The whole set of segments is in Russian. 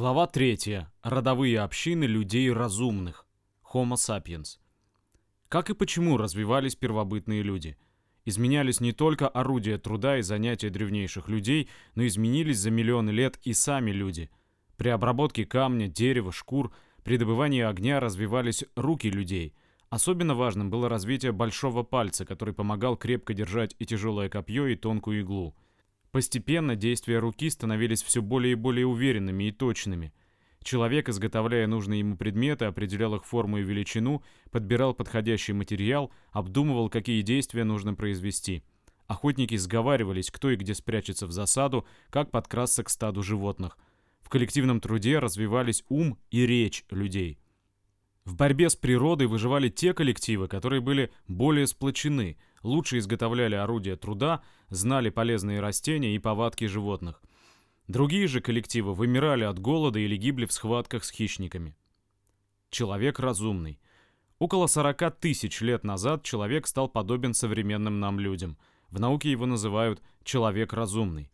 Глава 3. Родовые общины людей разумных. Homo sapiens. Как и почему развивались первобытные люди? Изменялись не только орудия труда и занятия древнейших людей, но изменились за миллионы лет и сами люди. При обработке камня, дерева, шкур, при добывании огня развивались руки людей. Особенно важным было развитие большого пальца, который помогал крепко держать и тяжелое копье, и тонкую иглу. Постепенно действия руки становились все более и более уверенными и точными. Человек, изготовляя нужные ему предметы, определял их форму и величину, подбирал подходящий материал, обдумывал, какие действия нужно произвести. Охотники сговаривались, кто и где спрячется в засаду, как подкрасться к стаду животных. В коллективном труде развивались ум и речь людей. В борьбе с природой выживали те коллективы, которые были более сплочены, лучше изготовляли орудия труда, знали полезные растения и повадки животных. Другие же коллективы вымирали от голода или гибли в схватках с хищниками. Человек разумный. Около 40 тысяч лет назад человек стал подобен современным нам людям. В науке его называют «человек разумный».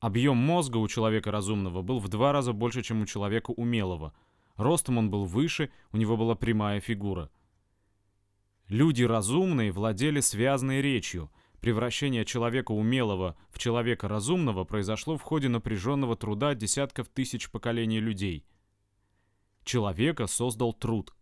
Объем мозга у человека разумного был в два раза больше, чем у человека умелого – Ростом он был выше, у него была прямая фигура. Люди разумные владели связанной речью. Превращение человека умелого в человека разумного произошло в ходе напряженного труда десятков тысяч поколений людей. Человека создал труд.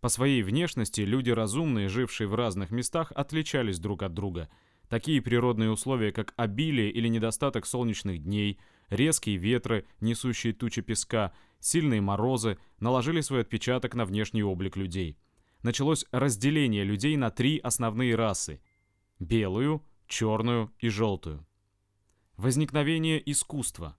По своей внешности люди разумные, жившие в разных местах, отличались друг от друга. Такие природные условия, как обилие или недостаток солнечных дней, резкие ветры, несущие тучи песка, сильные морозы наложили свой отпечаток на внешний облик людей. Началось разделение людей на три основные расы – белую, черную и желтую. Возникновение искусства.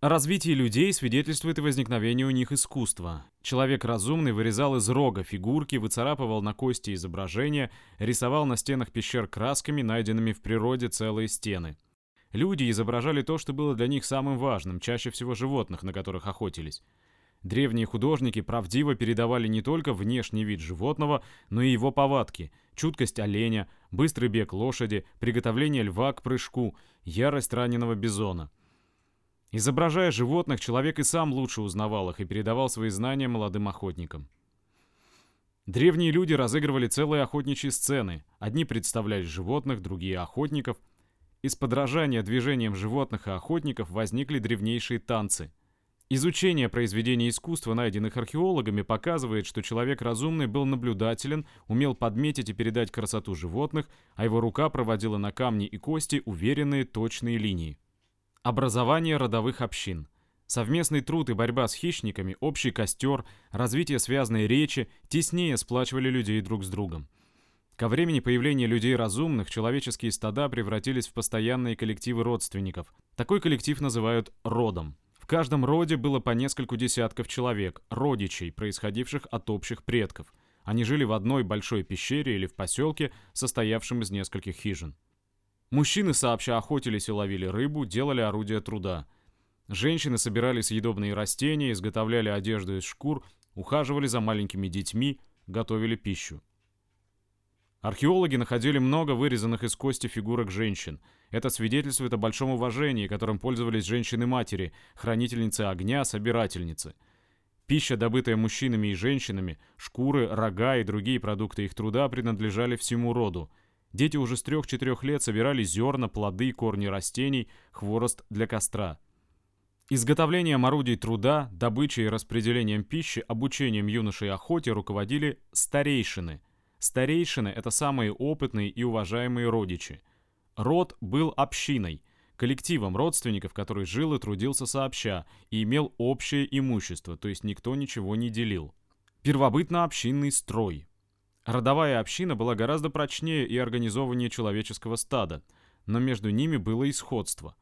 О развитии людей свидетельствует и возникновение у них искусства. Человек разумный вырезал из рога фигурки, выцарапывал на кости изображения, рисовал на стенах пещер красками, найденными в природе целые стены – Люди изображали то, что было для них самым важным, чаще всего животных, на которых охотились. Древние художники правдиво передавали не только внешний вид животного, но и его повадки, чуткость оленя, быстрый бег лошади, приготовление льва к прыжку, ярость раненого бизона. Изображая животных, человек и сам лучше узнавал их и передавал свои знания молодым охотникам. Древние люди разыгрывали целые охотничьи сцены. Одни представляли животных, другие — охотников — из подражания движениям животных и охотников возникли древнейшие танцы. Изучение произведений искусства, найденных археологами, показывает, что человек разумный был наблюдателен, умел подметить и передать красоту животных, а его рука проводила на камни и кости уверенные точные линии. Образование родовых общин. Совместный труд и борьба с хищниками, общий костер, развитие связанной речи теснее сплачивали людей друг с другом. Ко времени появления людей разумных человеческие стада превратились в постоянные коллективы родственников. Такой коллектив называют родом. В каждом роде было по нескольку десятков человек, родичей, происходивших от общих предков. Они жили в одной большой пещере или в поселке, состоявшем из нескольких хижин. Мужчины сообща охотились и ловили рыбу, делали орудия труда. Женщины собирали съедобные растения, изготовляли одежду из шкур, ухаживали за маленькими детьми, готовили пищу. Археологи находили много вырезанных из кости фигурок женщин. Это свидетельствует о большом уважении, которым пользовались женщины-матери, хранительницы огня, собирательницы. Пища, добытая мужчинами и женщинами, шкуры, рога и другие продукты их труда принадлежали всему роду. Дети уже с трех-четырех лет собирали зерна, плоды, корни растений, хворост для костра. Изготовлением орудий труда, добычей и распределением пищи, обучением юношей охоте руководили старейшины – Старейшины — это самые опытные и уважаемые родичи. Род был общиной, коллективом родственников, который жил и трудился сообща и имел общее имущество, то есть никто ничего не делил. Первобытно-общинный строй. Родовая община была гораздо прочнее и организованнее человеческого стада, но между ними было и сходство.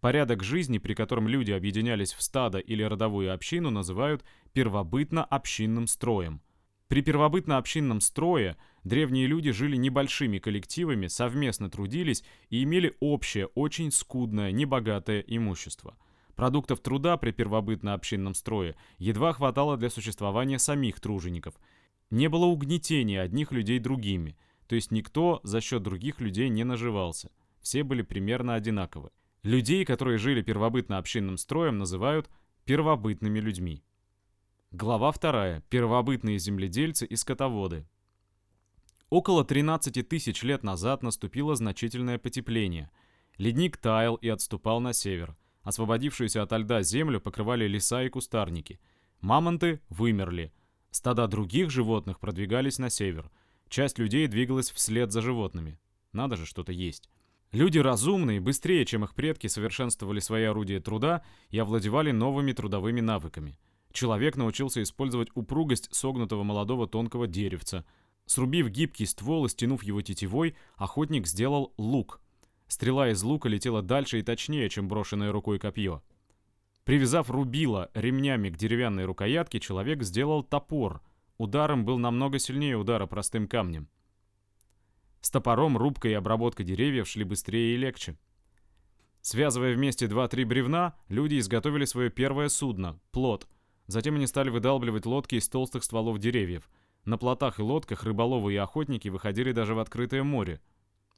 Порядок жизни, при котором люди объединялись в стадо или родовую общину, называют первобытно-общинным строем – при первобытно-общинном строе древние люди жили небольшими коллективами, совместно трудились и имели общее, очень скудное, небогатое имущество. Продуктов труда при первобытно-общинном строе едва хватало для существования самих тружеников. Не было угнетения одних людей другими, то есть никто за счет других людей не наживался. Все были примерно одинаковы. Людей, которые жили первобытно-общинным строем, называют первобытными людьми. Глава 2. Первобытные земледельцы и скотоводы. Около 13 тысяч лет назад наступило значительное потепление. Ледник таял и отступал на север. Освободившуюся от льда землю покрывали леса и кустарники. Мамонты вымерли. Стада других животных продвигались на север. Часть людей двигалась вслед за животными. Надо же что-то есть. Люди разумные, быстрее, чем их предки, совершенствовали свои орудия труда и овладевали новыми трудовыми навыками. Человек научился использовать упругость согнутого молодого тонкого деревца. Срубив гибкий ствол и стянув его тетивой, охотник сделал лук. Стрела из лука летела дальше и точнее, чем брошенное рукой копье. Привязав рубило ремнями к деревянной рукоятке, человек сделал топор. Ударом был намного сильнее удара простым камнем. С топором рубка и обработка деревьев шли быстрее и легче. Связывая вместе два-три бревна, люди изготовили свое первое судно – плот. Затем они стали выдалбливать лодки из толстых стволов деревьев. На плотах и лодках рыболовы и охотники выходили даже в открытое море.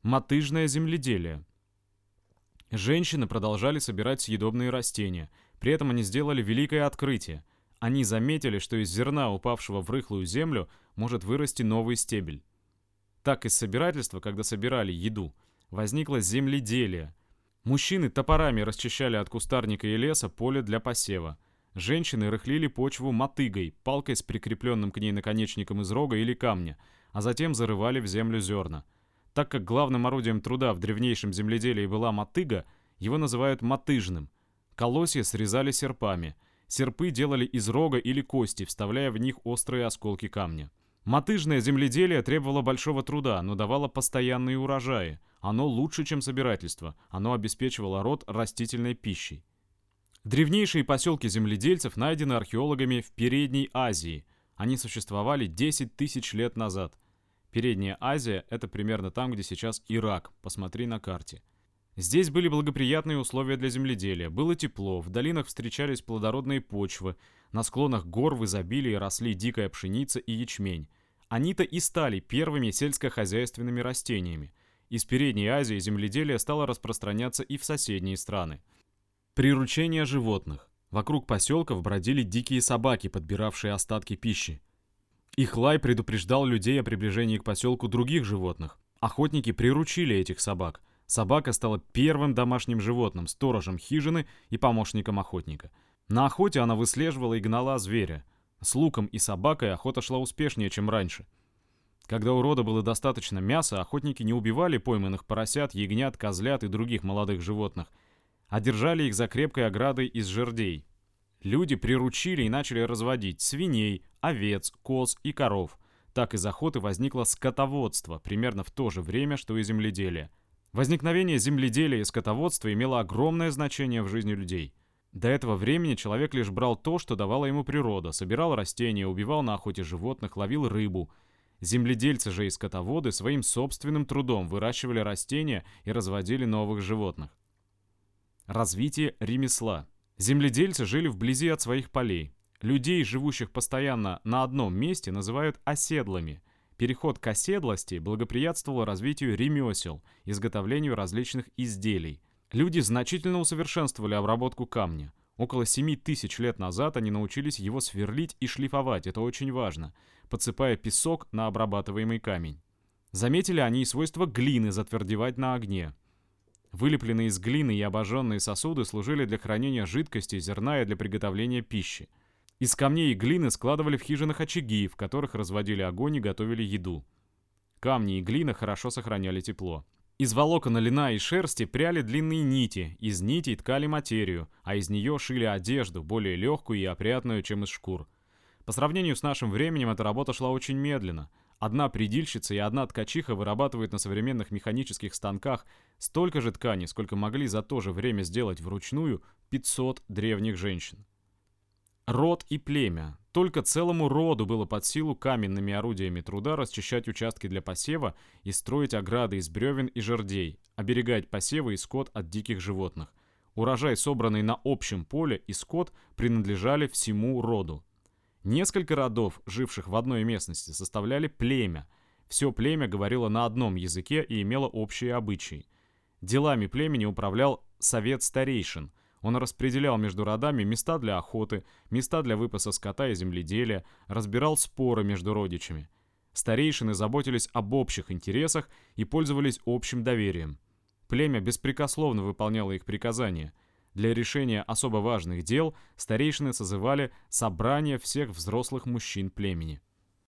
Мотыжное земледелие. Женщины продолжали собирать съедобные растения. При этом они сделали великое открытие. Они заметили, что из зерна, упавшего в рыхлую землю, может вырасти новый стебель так и собирательства, когда собирали еду, возникло земледелие. Мужчины топорами расчищали от кустарника и леса поле для посева. Женщины рыхлили почву мотыгой, палкой с прикрепленным к ней наконечником из рога или камня, а затем зарывали в землю зерна. Так как главным орудием труда в древнейшем земледелии была мотыга, его называют мотыжным. Колосья срезали серпами. Серпы делали из рога или кости, вставляя в них острые осколки камня. Мотыжное земледелие требовало большого труда, но давало постоянные урожаи. Оно лучше, чем собирательство. Оно обеспечивало род растительной пищей. Древнейшие поселки земледельцев найдены археологами в Передней Азии. Они существовали 10 тысяч лет назад. Передняя Азия – это примерно там, где сейчас Ирак. Посмотри на карте. Здесь были благоприятные условия для земледелия. Было тепло, в долинах встречались плодородные почвы – на склонах гор в изобилии росли дикая пшеница и ячмень. Они-то и стали первыми сельскохозяйственными растениями. Из Передней Азии земледелие стало распространяться и в соседние страны. Приручение животных. Вокруг поселков бродили дикие собаки, подбиравшие остатки пищи. Их лай предупреждал людей о приближении к поселку других животных. Охотники приручили этих собак. Собака стала первым домашним животным, сторожем хижины и помощником охотника – на охоте она выслеживала и гнала зверя. С луком и собакой охота шла успешнее, чем раньше. Когда у рода было достаточно мяса, охотники не убивали пойманных поросят, ягнят, козлят и других молодых животных, а держали их за крепкой оградой из жердей. Люди приручили и начали разводить свиней, овец, коз и коров. Так из охоты возникло скотоводство, примерно в то же время, что и земледелие. Возникновение земледелия и скотоводства имело огромное значение в жизни людей – до этого времени человек лишь брал то, что давала ему природа, собирал растения, убивал на охоте животных, ловил рыбу. Земледельцы же и скотоводы своим собственным трудом выращивали растения и разводили новых животных. Развитие ремесла. Земледельцы жили вблизи от своих полей. Людей, живущих постоянно на одном месте, называют оседлыми. Переход к оседлости благоприятствовал развитию ремесел, изготовлению различных изделий – Люди значительно усовершенствовали обработку камня. Около 7 тысяч лет назад они научились его сверлить и шлифовать, это очень важно, подсыпая песок на обрабатываемый камень. Заметили они и свойство глины затвердевать на огне. Вылепленные из глины и обожженные сосуды служили для хранения жидкости, зерна и для приготовления пищи. Из камней и глины складывали в хижинах очаги, в которых разводили огонь и готовили еду. Камни и глина хорошо сохраняли тепло. Из волокон льна и шерсти пряли длинные нити, из нитей ткали материю, а из нее шили одежду, более легкую и опрятную, чем из шкур. По сравнению с нашим временем эта работа шла очень медленно. Одна предильщица и одна ткачиха вырабатывают на современных механических станках столько же ткани, сколько могли за то же время сделать вручную 500 древних женщин. Род и племя. Только целому роду было под силу каменными орудиями труда расчищать участки для посева и строить ограды из бревен и жердей, оберегать посевы и скот от диких животных. Урожай, собранный на общем поле, и скот принадлежали всему роду. Несколько родов, живших в одной местности, составляли племя. Все племя говорило на одном языке и имело общие обычаи. Делами племени управлял совет старейшин – Он распределял между родами места для охоты, места для выпаса скота и земледелия, разбирал споры между родичами. Старейшины заботились об общих интересах и пользовались общим доверием. Племя беспрекословно выполняло их приказания. Для решения особо важных дел старейшины созывали собрание всех взрослых мужчин племени.